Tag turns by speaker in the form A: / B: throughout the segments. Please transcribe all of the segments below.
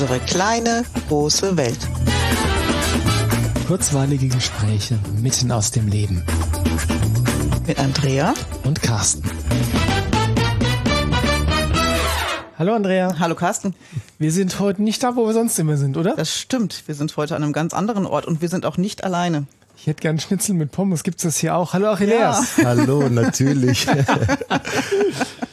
A: Unsere kleine, große Welt.
B: Kurzweilige Gespräche mitten aus dem Leben.
A: Mit Andrea
B: und Carsten. Hallo Andrea.
A: Hallo Carsten.
B: Wir sind heute nicht da, wo wir sonst immer sind, oder?
A: Das stimmt. Wir sind heute an einem ganz anderen Ort und wir sind auch nicht alleine.
B: Ich hätte gern Schnitzel mit Pommes. Gibt's das hier auch? Hallo Achilleas.
C: Ja. Hallo, natürlich.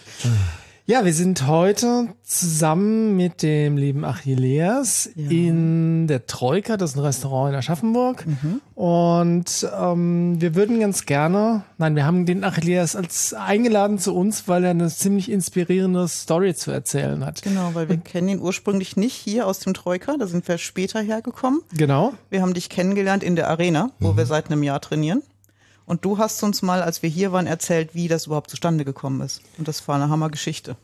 B: Ja, wir sind heute zusammen mit dem lieben Achilleas ja. in der Troika, das ist ein Restaurant in Aschaffenburg. Mhm. Und ähm, wir würden ganz gerne, nein, wir haben den Achilleas als eingeladen zu uns, weil er eine ziemlich inspirierende Story zu erzählen hat.
A: Genau, weil wir Und, kennen ihn ursprünglich nicht hier aus dem Troika, da sind wir später hergekommen.
B: Genau.
A: Wir haben dich kennengelernt in der Arena, wo mhm. wir seit einem Jahr trainieren. Und du hast uns mal, als wir hier waren, erzählt, wie das überhaupt zustande gekommen ist. Und das war eine Hammergeschichte.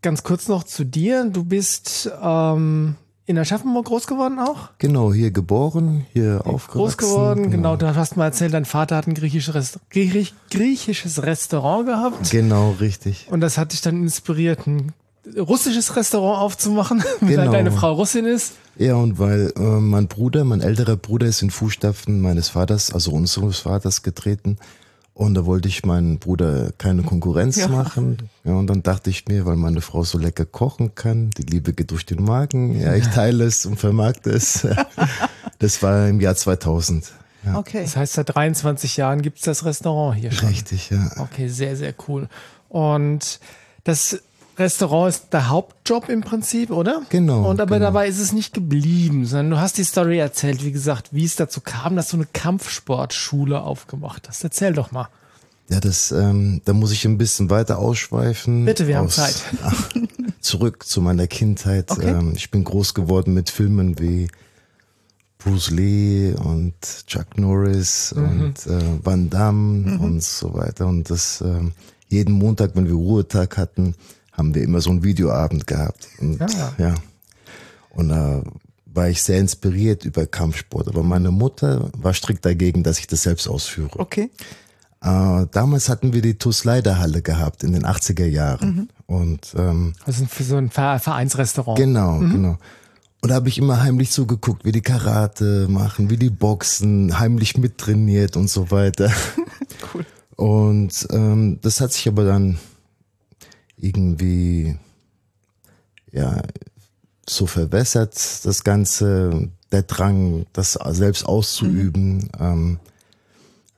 B: Ganz kurz noch zu dir. Du bist ähm, in Aschaffenburg groß geworden auch?
C: Genau, hier geboren, hier aufgewachsen.
B: Groß geworden, genau. genau. Du hast mal erzählt, dein Vater hat ein griechisches, Rest Griech griechisches Restaurant gehabt.
C: Genau, richtig.
B: Und das hat dich dann inspiriert, ein russisches Restaurant aufzumachen, genau. weil deine Frau Russin ist.
C: Ja, und weil äh, mein Bruder, mein älterer Bruder ist in Fußstapfen meines Vaters, also unseres Vaters getreten. Und da wollte ich meinen Bruder keine Konkurrenz ja. machen. Ja, und dann dachte ich mir, weil meine Frau so lecker kochen kann, die Liebe geht durch den Magen. Ja, ich teile es und vermarkte es. Das war im Jahr 2000.
B: Ja. Okay. Das heißt, seit 23 Jahren gibt's das Restaurant hier schon.
C: Richtig, ja.
B: Okay, sehr, sehr cool. Und das Restaurant ist der Hauptjob im Prinzip, oder?
C: Genau.
B: Und aber
C: genau.
B: dabei ist es nicht geblieben, sondern du hast die Story erzählt, wie gesagt, wie es dazu kam, dass du eine Kampfsportschule aufgemacht hast. Erzähl doch mal.
C: Ja, das, ähm, da muss ich ein bisschen weiter ausschweifen.
B: Bitte, wir aus, haben Zeit.
C: Ach, zurück zu meiner Kindheit. Okay. Ähm, ich bin groß geworden mit Filmen wie Bruce Lee und Chuck Norris mhm. und äh, Van Damme mhm. und so weiter. Und das ähm, jeden Montag, wenn wir Ruhetag hatten, haben wir immer so einen Videoabend gehabt. Und, ja. ja. Und da war ich sehr inspiriert über Kampfsport. Aber meine Mutter war strikt dagegen, dass ich das selbst ausführe.
B: Okay.
C: Äh, damals hatten wir die TuS Leiderhalle gehabt in den 80er Jahren. Mhm. Und ähm,
B: also für so ein Vereinsrestaurant.
C: Genau, mhm. genau. Und da habe ich immer heimlich zugeguckt, wie die Karate machen, wie die Boxen, heimlich mittrainiert und so weiter. cool. Und ähm, das hat sich aber dann irgendwie ja so verwässert, das Ganze, der Drang, das selbst auszuüben. Mhm. Ähm,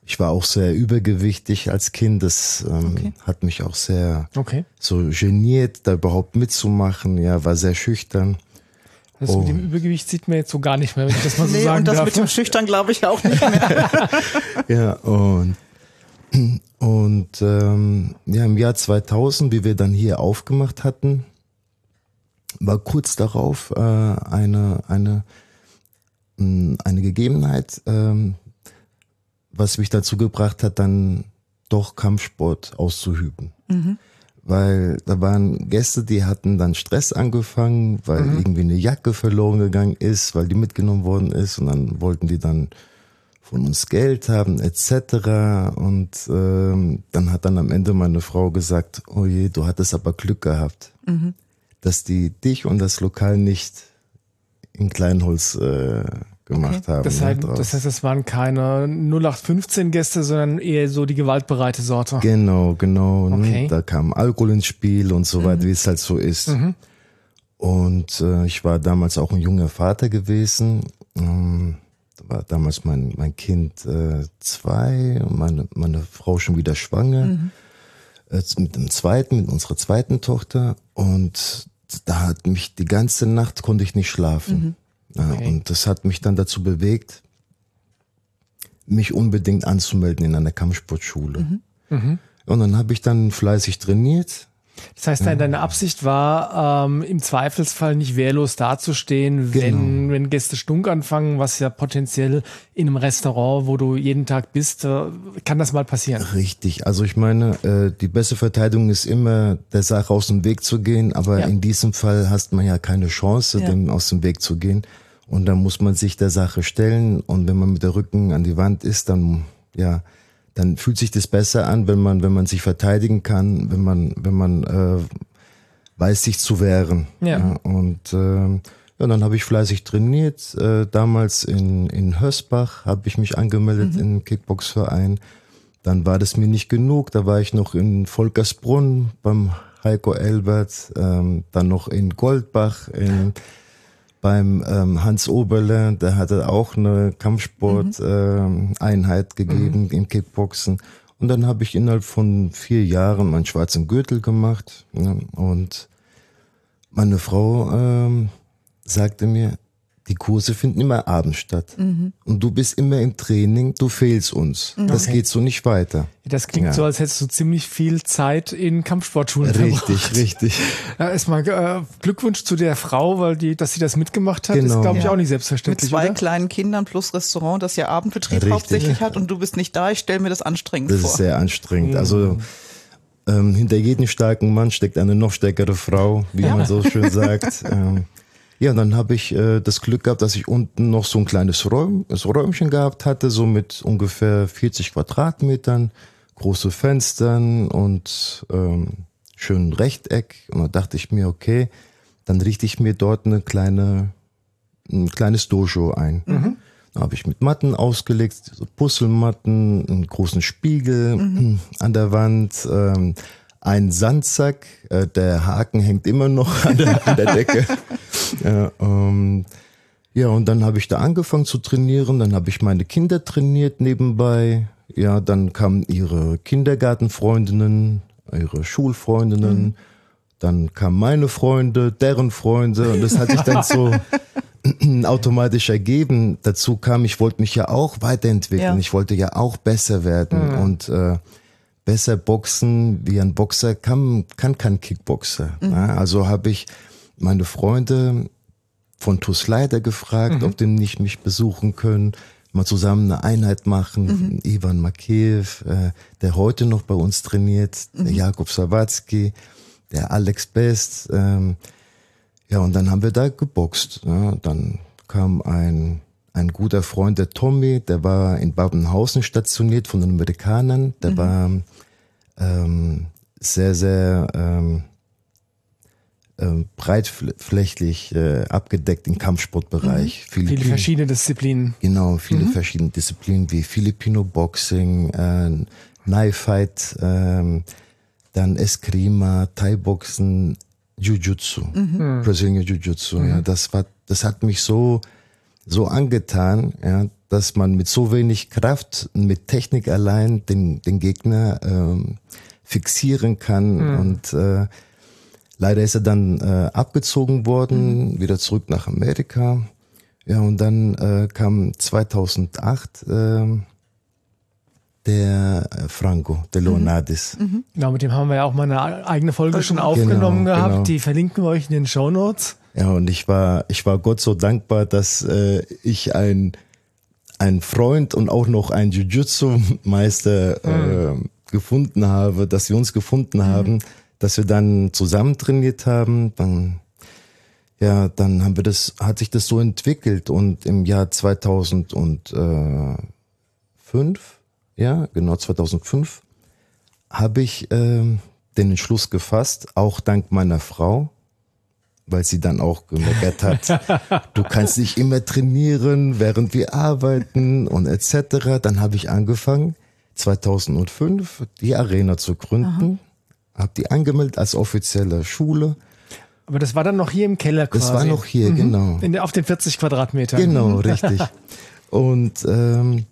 C: ich war auch sehr übergewichtig als Kind. Das ähm, okay. hat mich auch sehr
B: okay.
C: so geniert, da überhaupt mitzumachen. Ja, war sehr schüchtern.
B: Das oh. mit dem Übergewicht sieht man jetzt so gar nicht mehr, wenn ich das mal so nee, sagen
A: und das
B: darf.
A: mit dem Schüchtern glaube ich auch nicht mehr.
C: ja, und und ähm, ja, im Jahr 2000, wie wir dann hier aufgemacht hatten, war kurz darauf äh, eine eine mh, eine Gegebenheit, ähm, was mich dazu gebracht hat, dann doch Kampfsport auszuüben. Mhm. Weil da waren Gäste, die hatten dann Stress angefangen, weil mhm. irgendwie eine Jacke verloren gegangen ist, weil die mitgenommen worden ist und dann wollten die dann von uns Geld haben etc. Und ähm, dann hat dann am Ende meine Frau gesagt, oh je, du hattest aber Glück gehabt, mhm. dass die dich und das Lokal nicht in Kleinholz äh, gemacht okay. haben.
B: Das, heißt, das heißt, es waren keine 0815 Gäste, sondern eher so die gewaltbereite Sorte.
C: Genau, genau. Ne? Okay. Da kam Alkohol ins Spiel und so weiter, mhm. wie es halt so ist. Mhm. Und äh, ich war damals auch ein junger Vater gewesen. Ähm, war damals mein, mein Kind äh, zwei und meine, meine Frau schon wieder schwanger. Mhm. Äh, mit dem zweiten, mit unserer zweiten Tochter. Und da hat mich die ganze Nacht konnte ich nicht schlafen. Mhm. Okay. Ja, und das hat mich dann dazu bewegt, mich unbedingt anzumelden in einer Kampfsportschule. Mhm. Mhm. Und dann habe ich dann fleißig trainiert
B: das heißt, deine Absicht war, ähm, im Zweifelsfall nicht wehrlos dazustehen, genau. wenn, wenn Gäste stunk anfangen, was ja potenziell in einem Restaurant, wo du jeden Tag bist, äh, kann das mal passieren.
C: Richtig. Also ich meine, äh, die beste Verteidigung ist immer, der Sache aus dem Weg zu gehen, aber ja. in diesem Fall hast man ja keine Chance, ja. dem aus dem Weg zu gehen. Und dann muss man sich der Sache stellen und wenn man mit der Rücken an die Wand ist, dann ja, dann fühlt sich das besser an, wenn man, wenn man sich verteidigen kann, wenn man, wenn man äh, weiß, sich zu wehren. Ja. ja und äh, Ja, dann habe ich fleißig trainiert. Äh, damals in, in Hösbach habe ich mich angemeldet mhm. in Kickboxverein. Dann war das mir nicht genug. Da war ich noch in Volkersbrunn beim Heiko Elbert, ähm, dann noch in Goldbach, in, beim ähm, Hans Oberle, der hatte auch eine Kampfsport-Einheit mhm. äh, gegeben mhm. im Kickboxen. Und dann habe ich innerhalb von vier Jahren meinen schwarzen Gürtel gemacht. Ne? Und meine Frau ähm, sagte mir, die Kurse finden immer abends statt. Mhm. Und du bist immer im Training, du fehlst uns. Mhm. Das geht so nicht weiter.
B: Das klingt ja. so, als hättest du ziemlich viel Zeit in Kampfsportschulen
C: Richtig, verbracht. richtig.
B: Ja, erstmal äh, Glückwunsch zu der Frau, weil die, dass sie das mitgemacht hat, genau. ist, glaube ich, ja. auch nicht selbstverständlich.
A: Mit zwei
B: oder?
A: kleinen Kindern plus Restaurant, das ja Abendbetrieb richtig. hauptsächlich hat und du bist nicht da. Ich stelle mir das anstrengend
C: das
A: vor.
C: Das ist sehr anstrengend. Mhm. Also ähm, hinter jedem starken Mann steckt eine noch stärkere Frau, wie man so schön sagt. ähm, ja, dann habe ich äh, das Glück gehabt, dass ich unten noch so ein kleines Räum, so Räumchen gehabt hatte, so mit ungefähr 40 Quadratmetern, große Fenstern und ähm, schönen Rechteck. Und da dachte ich mir, okay, dann richte ich mir dort eine kleine, ein kleines Dojo ein. Mhm. Da habe ich mit Matten ausgelegt, so Puzzlematten, einen großen Spiegel mhm. an der Wand, ähm, ein Sandsack, äh, der Haken hängt immer noch an der, an der Decke. ja, ähm, ja, und dann habe ich da angefangen zu trainieren, dann habe ich meine Kinder trainiert nebenbei. Ja, dann kamen ihre Kindergartenfreundinnen, ihre Schulfreundinnen, mhm. dann kamen meine Freunde, deren Freunde und das hat sich dann so automatisch ergeben. Dazu kam, ich wollte mich ja auch weiterentwickeln, ja. ich wollte ja auch besser werden mhm. und äh, besser boxen wie ein Boxer kann, kann kein Kickboxer. Mhm. Ja, also habe ich meine Freunde von TuS Leiter gefragt, mhm. ob die nicht mich besuchen können, mal zusammen eine Einheit machen. Mhm. Ivan Makeev, äh, der heute noch bei uns trainiert, der mhm. Jakub Sawatzki, der Alex Best. Ähm, ja, und dann haben wir da geboxt. Ja, dann kam ein ein guter Freund, der Tommy, der war in Babenhausen stationiert von den Amerikanern. Der mhm. war ähm, sehr, sehr ähm, äh, breitflächig äh, abgedeckt im Kampfsportbereich.
B: Mhm. Viele verschiedene Disziplinen.
C: Genau, viele mhm. verschiedene Disziplinen wie Filipino Boxing, äh, Knife Fight, äh, dann Eskrima, Thai Boxen, Jiu-Jitsu, mhm. Brazilian Jiu-Jitsu. Ja, mhm. das war, das hat mich so so angetan, ja, dass man mit so wenig Kraft, mit Technik allein den, den Gegner ähm, fixieren kann. Mhm. Und äh, leider ist er dann äh, abgezogen worden, mhm. wieder zurück nach Amerika. Ja, und dann äh, kam 2008 äh, der Franco, der mhm. Leonardis.
B: Mhm. Genau, mit dem haben wir ja auch mal eine eigene Folge schon genau, aufgenommen genau, gehabt. Genau. Die verlinken wir euch in den Show Notes.
C: Ja, und ich war, ich war Gott so dankbar, dass äh, ich ein, ein Freund und auch noch ein Jiu-Jitsu-Meister mhm. äh, gefunden habe, dass wir uns gefunden mhm. haben, dass wir dann zusammen trainiert haben. Dann, ja, dann haben wir das, hat sich das so entwickelt und im Jahr 2005, ja, genau 2005, habe ich äh, den Entschluss gefasst, auch dank meiner Frau, weil sie dann auch gemeckert hat, du kannst nicht immer trainieren, während wir arbeiten und etc. Dann habe ich angefangen, 2005 die Arena zu gründen, habe die angemeldet als offizielle Schule.
B: Aber das war dann noch hier im Keller
C: quasi. Das war noch hier, mhm. genau.
B: In, auf den 40 Quadratmetern.
C: Genau, mhm. richtig. Und ähm,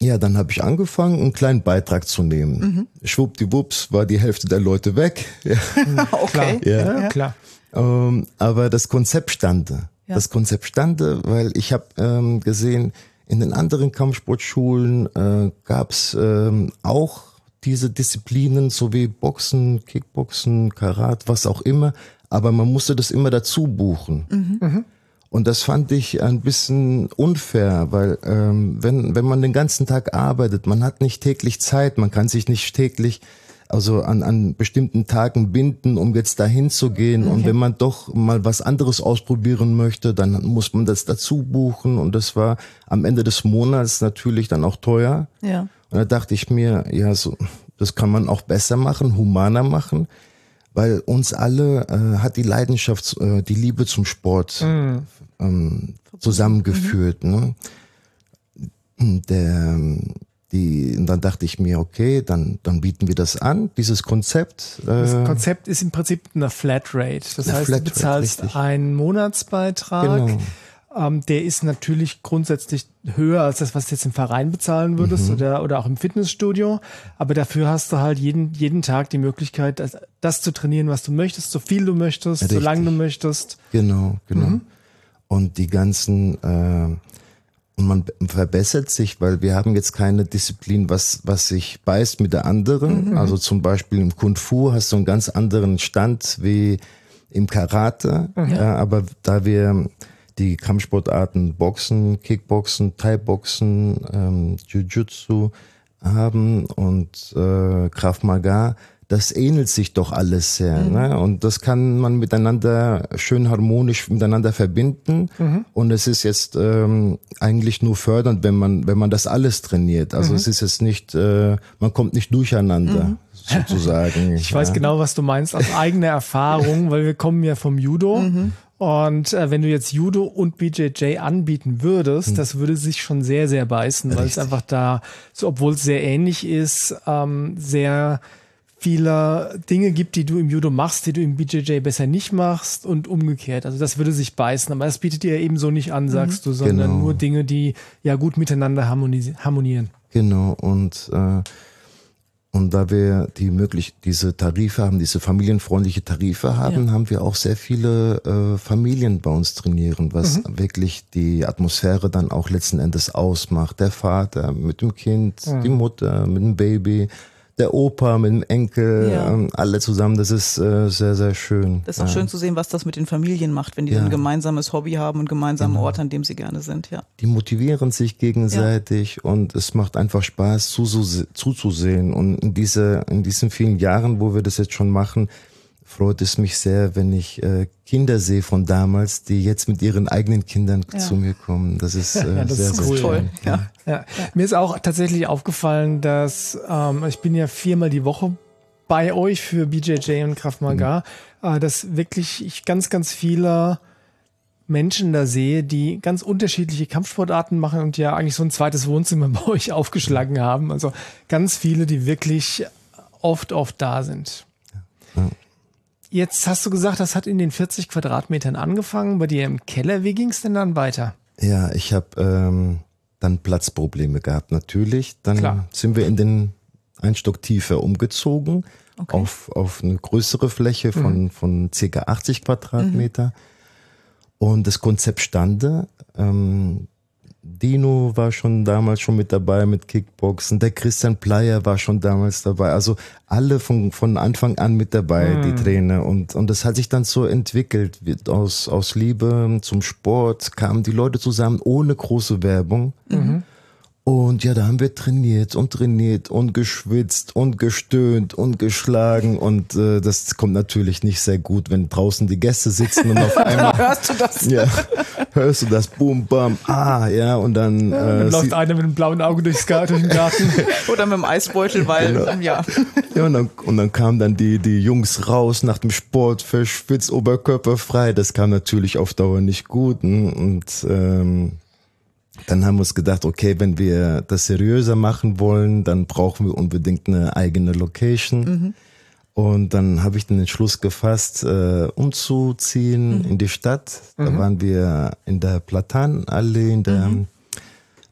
C: ja, dann habe ich angefangen, einen kleinen Beitrag zu nehmen. Mhm. Schwuppdiwupps war die Hälfte der Leute weg. Ja.
A: okay.
C: Ja. ja. klar. Ähm, aber das Konzept stande. Ja. Das Konzept stande, weil ich habe ähm, gesehen, in den anderen Kampfsportschulen äh, gab es ähm, auch diese Disziplinen, so wie Boxen, Kickboxen, Karat, was auch immer, aber man musste das immer dazu buchen. Mhm. Mhm. Und das fand ich ein bisschen unfair, weil ähm, wenn, wenn man den ganzen Tag arbeitet, man hat nicht täglich Zeit, man kann sich nicht täglich also an, an bestimmten Tagen binden, um jetzt dahin zu gehen. Okay. Und wenn man doch mal was anderes ausprobieren möchte, dann muss man das dazu buchen. Und das war am Ende des Monats natürlich dann auch teuer.
A: Ja.
C: Und da dachte ich mir, ja, so, das kann man auch besser machen, humaner machen. weil uns alle äh, hat die Leidenschaft, äh, die Liebe zum Sport
B: Mhm.
C: ähm, zusammengeführt. Ne? Der, die, und dann dachte ich mir, okay, dann, dann bieten wir das an, dieses Konzept.
B: Das
C: Äh,
B: Konzept ist im Prinzip eine Flatrate. Das
C: Eine
B: heißt,
C: Flatrate,
B: du bezahlst
C: richtig.
B: einen Monatsbeitrag.
C: Genau.
B: Ähm, der ist natürlich grundsätzlich höher als das, was du jetzt im Verein bezahlen würdest
C: Mhm.
B: oder, oder auch im Fitnessstudio. Aber dafür hast du halt jeden, jeden Tag die Möglichkeit, das, das zu trainieren, was du möchtest, so viel du möchtest, so
C: Richtig.
B: lange du möchtest.
C: Genau, genau.
B: Mhm.
C: Und die ganzen, äh, und man verbessert sich, weil wir haben jetzt keine Disziplin, was, was sich beißt mit der anderen. Also zum Beispiel im Kung Fu hast du einen ganz anderen Stand wie im Karate. Ja, aber da wir die Kampfsportarten Boxen, Kickboxen, Thai-Boxen, ähm, Jiu-Jitsu haben und äh, Krav Maga, das ähnelt sich doch alles sehr. Ne? Und das kann man miteinander schön harmonisch miteinander verbinden. Und es ist jetzt ähm, eigentlich nur fördernd, wenn man, wenn man das alles trainiert. Also es ist jetzt nicht, äh, man kommt nicht durcheinander, sozusagen.
B: Ich weiß genau, was du meinst, aus eigener Erfahrung, weil wir kommen ja vom Judo. Und äh, wenn du jetzt Judo und BJJ anbieten würdest, das würde sich schon sehr, sehr beißen, weil es einfach da, so obwohl es sehr ähnlich ist, ähm, sehr viele Dinge gibt, die du im Judo machst, die du im BJJ besser nicht machst und umgekehrt. Also das würde sich beißen, aber das bietet ihr eben so nicht an, sagst du, sondern
C: Genau.
B: nur Dinge, die ja gut miteinander harmonieren.
C: Genau, und, äh, und da wir die möglich diese Tarife haben, diese familienfreundliche Tarife haben, haben wir auch sehr viele äh, Familien bei uns trainieren, was wirklich die Atmosphäre dann auch letzten Endes ausmacht. Der Vater mit dem Kind, die Mutter mit dem Baby, der Opa mit dem Enkel,
A: Ja.
C: ähm, alle zusammen. Das ist äh, sehr, sehr schön.
A: Das ist auch
C: Ja.
A: schön zu sehen, was das mit den Familien macht, wenn die so
C: Ja.
A: ein gemeinsames Hobby haben und einen gemeinsamen Ort, an dem sie gerne sind, ja.
C: die motivieren sich gegenseitig und es macht einfach Spaß zuzu- zuzusehen. Und in, diese, in diesen vielen Jahren, wo wir das jetzt schon machen, freut es mich sehr, wenn ich äh, Kinder sehe von damals, die jetzt mit ihren eigenen Kindern
A: Ja.
C: zu mir kommen. Das ist, äh,
B: Ja, das
C: sehr,
B: ist
C: sehr
B: cool.
C: schön.
A: Toll, ja.
B: Ja, mir ist auch tatsächlich aufgefallen, dass ähm, ich bin ja viermal die Woche bei euch für BJJ und Krav Maga, äh, dass wirklich ich ganz, ganz viele Menschen da sehe, die ganz unterschiedliche Kampfsportarten machen und ja eigentlich so ein zweites Wohnzimmer bei euch aufgeschlagen haben. Also ganz viele, die wirklich oft, oft da sind. Jetzt hast du gesagt, das hat in den 40 Quadratmetern angefangen. Bei dir im Keller. Wie ging es denn dann weiter?
C: Ja, ich habe ähm, dann Platzprobleme gehabt, natürlich. Dann
B: Klar.
C: sind wir in den ein Stock tiefer umgezogen
A: Okay.
C: auf, auf eine größere Fläche von, von circa 80 Quadratmeter. Und das Konzept stande. Ähm, Dino war schon damals schon mit dabei mit Kickboxen. Der Christian Pleyer war schon damals dabei. Also alle von, von Anfang an mit dabei, die Trainer. Und, und das hat sich dann so entwickelt. Aus, aus Liebe zum Sport kamen die Leute zusammen ohne große Werbung. Und ja, da haben wir trainiert und trainiert und geschwitzt und gestöhnt und geschlagen. Und äh, das kommt natürlich nicht sehr gut, wenn draußen die Gäste sitzen und auf einmal
A: Hörst du das?
C: ja, hörst du das Boom, Bam, ah, ja, und dann,
B: Dann
C: äh,
B: läuft einer mit einem blauen Auge durchs Gar durch den Garten.
A: Oder mit dem Eisbeutel, weil,
C: Genau.
A: ja.
C: ja, und dann, und dann kamen dann die, die Jungs raus nach dem Sport, verschwitzt, Oberkörper frei. Das kam natürlich auf Dauer nicht gut. ne? Und ähm, dann haben wir uns gedacht, okay, wenn wir das seriöser machen wollen, dann brauchen wir unbedingt eine eigene Location. Und dann habe ich den Entschluss gefasst, äh, umzuziehen in die Stadt. Da waren wir in der Platanallee, in der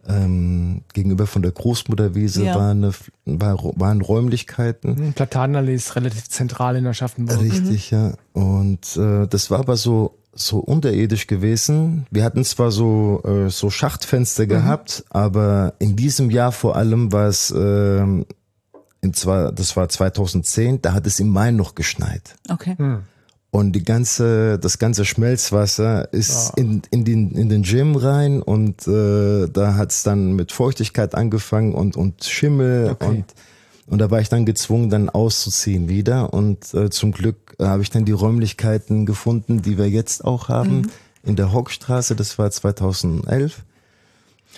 C: ähm, gegenüber von der Großmutterwiese
A: Ja.
C: war eine, war, waren Räumlichkeiten.
B: Platanallee ist relativ zentral in Aschaffenburg.
C: Richtig, ja. Und äh, das war aber so so unterirdisch gewesen. Wir hatten zwar so äh, so Schachtfenster gehabt, aber in diesem Jahr vor allem war es ähm, in zwar das war 2010, da hat es im Mai noch geschneit.
A: Okay.
C: Und die ganze, das ganze Schmelzwasser ist in, in, den, in den Gym rein und äh, da hat es dann mit Feuchtigkeit angefangen und, und Schimmel
B: Okay.
C: und, und da war ich dann gezwungen, dann auszuziehen wieder. Und äh, zum Glück äh, habe ich dann die Räumlichkeiten gefunden, die wir jetzt auch haben, in der Hockstraße, das war 2011.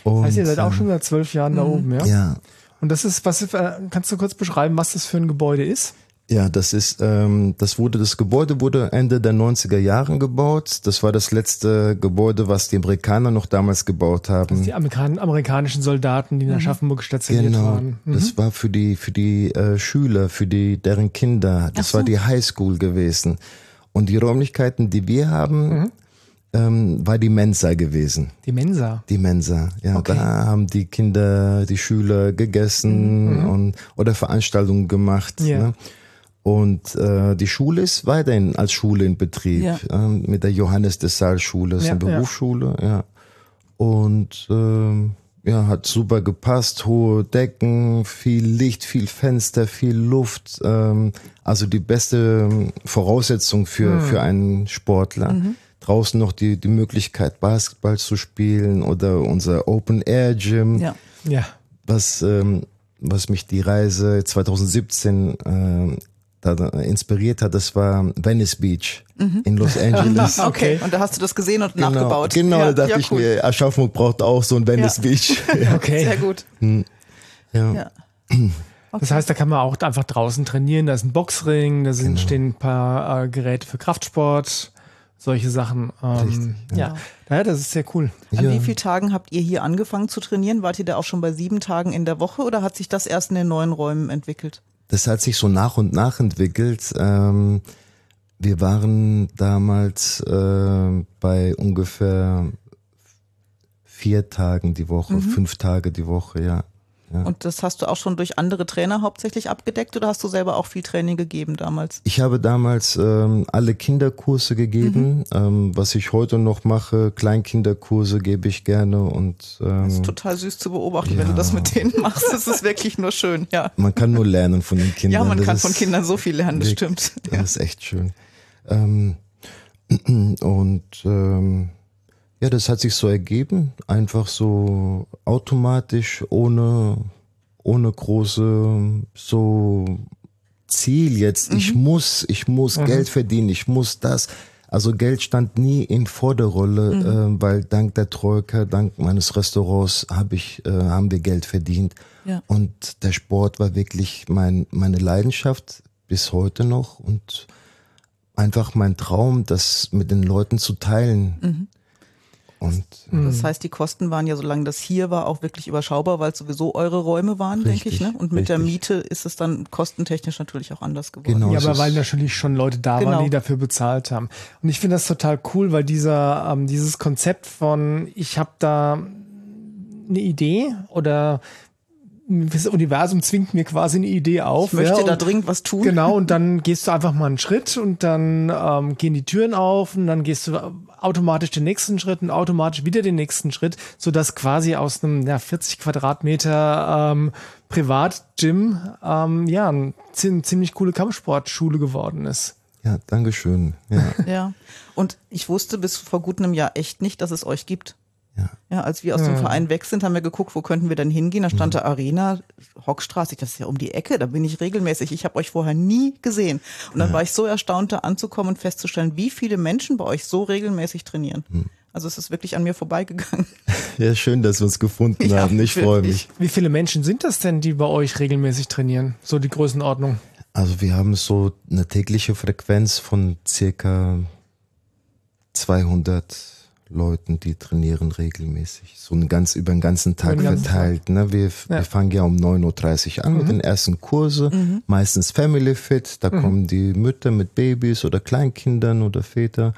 C: Und,
B: Das heißt, ihr seid auch
C: äh,
B: schon seit zwölf Jahren da oben, ja?
C: Ja,
B: Und das ist, was äh, kannst du kurz beschreiben, was das für ein Gebäude ist?
C: Ja, das ist, ähm, das wurde, das Gebäude wurde Ende der 90er Jahren gebaut. Das war das letzte Gebäude, was die Amerikaner noch damals gebaut haben.
B: Die Amerikan amerikanischen Soldaten, die in Aschaffenburg stationiert
C: Genau,
B: waren. Mhm.
C: das war für die für die äh, Schüler, für die deren Kinder. Das
A: so.
C: war die Highschool gewesen. Und die Räumlichkeiten, die wir haben,
B: Mhm.
C: ähm, war die Mensa gewesen.
B: Die Mensa.
C: Die Mensa, ja,
B: Okay.
C: da haben die Kinder, die Schüler gegessen und oder Veranstaltungen gemacht.
B: Mhm. Ja.
C: Ne? Und äh, die Schule ist weiterhin als Schule in Betrieb
A: Ja.
C: ähm, mit der Johannes de Saal Schule, das ist
B: Ja,
C: eine
B: ja.
C: Berufsschule, ja. Und ähm, ja, hat super gepasst, hohe Decken, viel Licht, viel Fenster, viel Luft. Ähm, also die beste ähm, Voraussetzung für, für einen Sportler. Draußen noch die, die Möglichkeit, Basketball zu spielen oder unser Open Air Gym
A: Ja.
B: Ja.
C: was, ähm, was mich die Reise 2017 ähm, da, inspiriert hat, das war Venice Beach in Los Angeles.
A: Okay.
B: Okay.
A: Und da hast du das gesehen und
C: Genau,
A: nachgebaut.
C: genau
A: ja,
C: da dachte
A: ja,
C: ich
A: cool.
C: mir, Aschaffenburg braucht auch so ein Venice
A: Ja.
C: Beach.
B: Okay.
A: Sehr gut.
C: ja.
A: Ja.
B: Das heißt, da kann man auch einfach draußen trainieren. Da ist ein Boxring, da sind,
C: Genau.
B: stehen ein paar äh, Geräte für Kraftsport, solche Sachen. Ähm,
C: Richtig,
B: ja. ja, das ist sehr cool.
A: An
C: Ja.
A: wie vielen Tagen habt ihr hier angefangen zu trainieren? Wart ihr da auch schon bei sieben Tagen in der Woche oder hat sich das erst in den neuen Räumen entwickelt?
C: Das hat sich so nach und nach entwickelt. Ähm, wir waren damals äh, bei ungefähr vier Tagen die Woche, fünf Tage die Woche, ja. Ja.
A: Und das hast du auch schon durch andere Trainer hauptsächlich abgedeckt oder hast du selber auch viel Training gegeben damals?
C: Ich habe damals ähm, alle Kinderkurse gegeben, ähm, was ich heute noch mache. Kleinkinderkurse gebe ich gerne und
A: Das ist
C: ähm,
A: total süß zu beobachten, wenn du das mit denen machst. Das ist wirklich nur schön, ja.
C: man kann nur lernen von den Kindern.
A: Ja, man
C: Das
A: kann von Kindern so viel lernen, das stimmt.
C: Das ist echt schön. Ähm, und ähm, ja, das hat sich so ergeben, einfach so automatisch, ohne, ohne große so Ziel jetzt. Ich muss, ich muss Geld verdienen, ich muss das. Also Geld stand nie in Vorderrolle, äh, weil dank der Troika, dank meines Restaurants habe ich, äh, haben wir Geld verdient.
A: Ja.
C: Und der Sport war wirklich mein, meine Leidenschaft bis heute noch und einfach mein Traum, das mit den Leuten zu teilen. Und
A: Das heißt, die Kosten waren ja, solange das hier war, auch wirklich überschaubar, weil es sowieso eure Räume waren, denke ich.
C: Richtig,
A: Ne? Und mit der
C: richtig.
A: Miete ist es dann kostentechnisch natürlich auch anders geworden.
C: Genau.
B: Ja, aber weil natürlich schon Leute da waren,
A: Genau.
B: die dafür bezahlt haben. Und ich finde das total cool, weil dieser ähm, dieses Konzept von ich habe da eine Idee oder das Universum zwingt mir quasi eine Idee auf.
A: Ich möchte
B: ja,
A: da dringend was tun.
B: Genau, und dann gehst du einfach mal einen Schritt und dann ähm, gehen die Türen auf und dann gehst du automatisch den nächsten Schritt und automatisch wieder den nächsten Schritt, sodass quasi aus einem ja, 40 Quadratmeter ähm, Privatgym ähm, ja eine ziem- ziemlich coole Kampfsportschule geworden ist.
C: ja, Dankeschön. Ja,
A: Ja. Und ich wusste bis vor gut einem Jahr echt nicht, dass es euch gibt.
C: Ja.
A: Ja, als wir aus dem Verein weg sind, haben wir geguckt, wo könnten wir denn hingehen. Da stand da Arena, Hockstraße. Ich dachte, das ist ja um die Ecke, da bin ich regelmäßig. Ich habe euch vorher nie gesehen. Und dann war ich so erstaunt, da anzukommen und festzustellen, wie viele Menschen bei euch so regelmäßig trainieren. Also es ist wirklich an mir vorbeigegangen.
C: ja, schön, dass wir uns gefunden
A: Ja,
C: haben. Ich freue mich.
B: Wie viele Menschen sind das denn, die bei euch regelmäßig trainieren? So die Größenordnung.
C: Also wir haben so eine tägliche Frequenz von circa 200 Leuten, die trainieren regelmäßig. So einen ganz, über den ganzen Tag
B: den ganzen
C: verteilt. Ne? Wir, wir fangen ja um 9.30 Uhr an mit den ersten Kurse. Meistens Family Fit. Da kommen die Mütter mit Babys oder Kleinkindern oder Väter.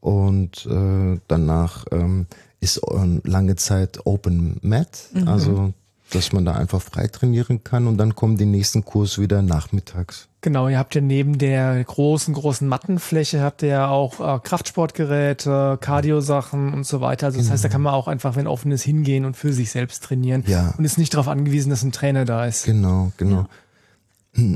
C: Und äh, danach ähm, ist äh, lange Zeit Open Mat. Also dass man da einfach frei trainieren kann und dann kommen die nächsten Kurs wieder nachmittags.
B: Genau, ihr habt ja neben der großen, großen Mattenfläche habt ihr ja auch äh, Kraftsportgeräte, Cardio-Sachen und so weiter. Also das heißt, da kann man auch einfach, wenn offen ist, hingehen und für sich selbst trainieren
C: Ja.
B: und ist nicht darauf angewiesen, dass ein Trainer da ist.
C: Genau, genau.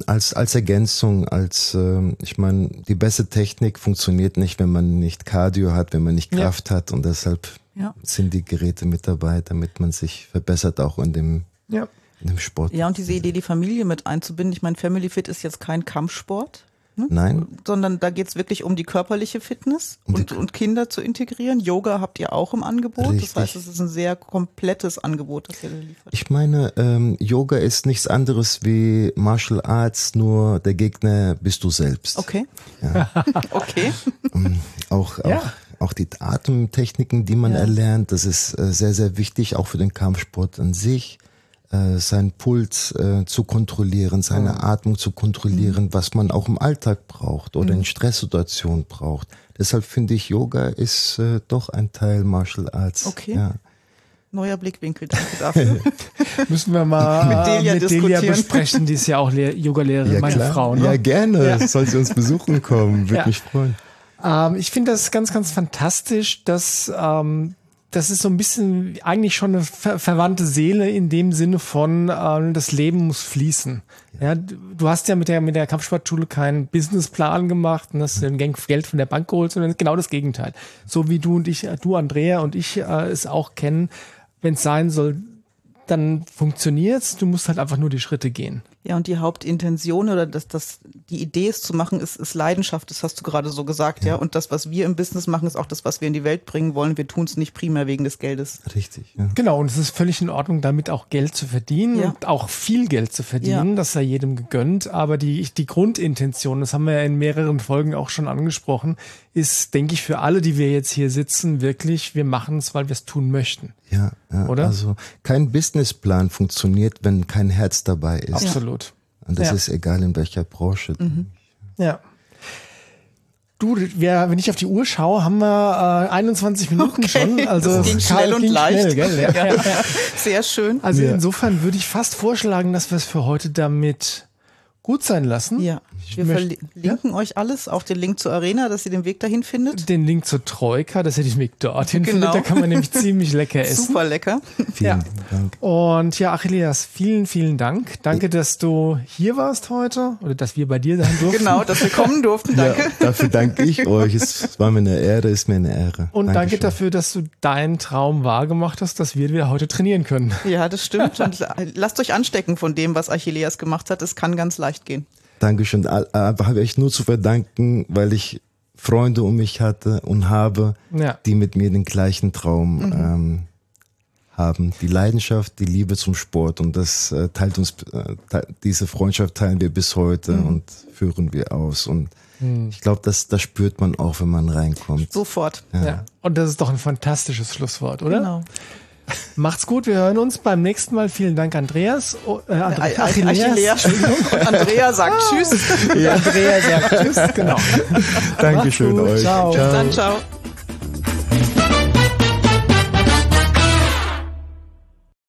C: Als, als Ergänzung, als ähm, ich meine, die beste Technik funktioniert nicht, wenn man nicht Cardio hat, wenn man nicht
B: Ja.
C: Kraft hat und deshalb
A: Ja.
C: sind die Geräte mit dabei, damit man sich verbessert auch in dem,
B: Ja.
C: in dem Sport.
A: Ja, und diese Idee, die Familie mit einzubinden. Ich meine, Family Fit ist jetzt kein Kampfsport. Ne?
C: Nein.
A: Sondern da geht's wirklich um die körperliche Fitness
C: Um die
A: und, und Kinder zu integrieren. Yoga habt ihr auch im Angebot.
C: Richtig.
A: Das heißt, es ist ein sehr komplettes Angebot, das ihr da liefert.
C: Ich meine, ähm, Yoga ist nichts anderes wie Martial Arts, nur der Gegner bist du selbst.
A: Okay. okay.
C: Auch, auch,
B: Ja.
C: Auch die Atemtechniken, die man
A: Ja.
C: erlernt, das ist äh, sehr, sehr wichtig, auch für den Kampfsport an sich. Äh, seinen Puls äh, zu kontrollieren, seine Atmung zu kontrollieren, was man auch im Alltag braucht oder in Stresssituationen braucht. Deshalb finde ich, Yoga ist äh, doch ein Teil Martial Arts.
A: Okay.
C: Ja.
A: Neuer Blickwinkel, danke dafür.
B: Müssen wir mal
A: Mit
B: mit
A: Delia
B: Delia, mit Delia besprechen, die ist ja auch Lehr Yoga-Lehrerin, meine
C: klar.
B: Frau. Ne?
C: Ja, gerne. Soll sie uns besuchen kommen. Würde
B: Ja.
C: mich freuen.
B: Ähm, ich finde das ganz, ganz fantastisch, dass ähm, das ist so ein bisschen eigentlich schon eine ver verwandte Seele in dem Sinne von ähm, das Leben muss fließen. Ja, du hast ja mit der mit der Kampfsportschule keinen Businessplan gemacht und hast den Geld von der Bank geholt, sondern genau das Gegenteil. So wie du und ich, äh, du Andrea und ich äh, es auch kennen, wenn es sein soll, dann funktioniert's. Du musst halt einfach nur die Schritte gehen.
A: Ja, und die Hauptintention oder das, das, die Idee es zu machen, ist, ist Leidenschaft, das hast du gerade so gesagt, ja. Und das, was wir im Business machen, ist auch das, was wir in die Welt bringen wollen. Wir tun es nicht primär wegen des Geldes.
C: Richtig, ja.
B: Genau, und es ist völlig in Ordnung, damit auch Geld zu verdienen
A: Ja.
B: und auch viel Geld zu verdienen.
A: Ja.
B: Das sei jedem gegönnt. Aber die, die Grundintention, das haben wir ja in mehreren Folgen auch schon angesprochen, ist, denke ich, für alle, die wir jetzt hier sitzen, wirklich, wir machen es, weil wir es tun möchten.
C: Ja, ja,
B: Oder?
C: also kein Businessplan funktioniert, wenn kein Herz dabei ist.
B: Absolut.
C: Und das
B: Ja.
C: ist egal in welcher Branche.
B: Ja. Du, wir, wenn ich auf die Uhr schaue, haben wir äh, 21 Minuten
A: Okay,
B: schon. Also
A: das ging schnell und
B: ging
A: leicht.
B: Schnell, gell? Ja.
A: Ja. Sehr schön.
B: Also
C: Ja.
B: insofern würde ich fast vorschlagen, dass wir es für heute damit gut sein lassen.
A: Ja, wir
B: möchte-
A: verlinken euch alles, auch den Link zur Arena, dass ihr den Weg dahin findet.
B: Den Link zur Troika, dass ihr den Weg dorthin
A: Genau.
B: findet. Da kann man nämlich ziemlich lecker essen.
A: Super lecker.
C: Vielen
B: Ja.
C: Dank.
B: Und ja, Achilleas, vielen, vielen Dank. Danke, dass du hier warst heute oder dass wir bei dir sein durften.
A: Genau, dass wir kommen durften.
C: Ja,
A: Danke.
C: dafür danke ich euch. Es war mir eine Ehre, ist mir eine Ehre.
B: Und danke
C: Dankeschön.
B: dafür, dass du deinen Traum wahrgemacht hast, dass wir wieder heute trainieren können.
A: Ja, das stimmt. Und lasst euch anstecken von dem, was Achilleas gemacht hat. Es kann ganz leicht gehen.
C: Dankeschön. Aber habe ich nur zu verdanken, weil ich Freunde um mich hatte und habe,
B: Ja.
C: die mit mir den gleichen Traum ähm, haben. Die Leidenschaft, die Liebe zum Sport und das äh, teilt uns, äh, te diese Freundschaft teilen wir bis heute und führen wir aus. Und ich glaube, das, das spürt man auch, wenn man reinkommt.
A: Sofort.
B: Ja. Und das ist doch ein fantastisches Schlusswort, oder?
A: Genau.
B: Macht's gut, wir hören uns beim nächsten Mal. Vielen Dank, Andreas. Oh, äh, Andre
A: Ach- Achilleas. Und Andrea sagt Tschüss.
B: Andrea sagt Tschüss, genau.
C: Dankeschön euch.
B: ciao.
A: Dann ciao.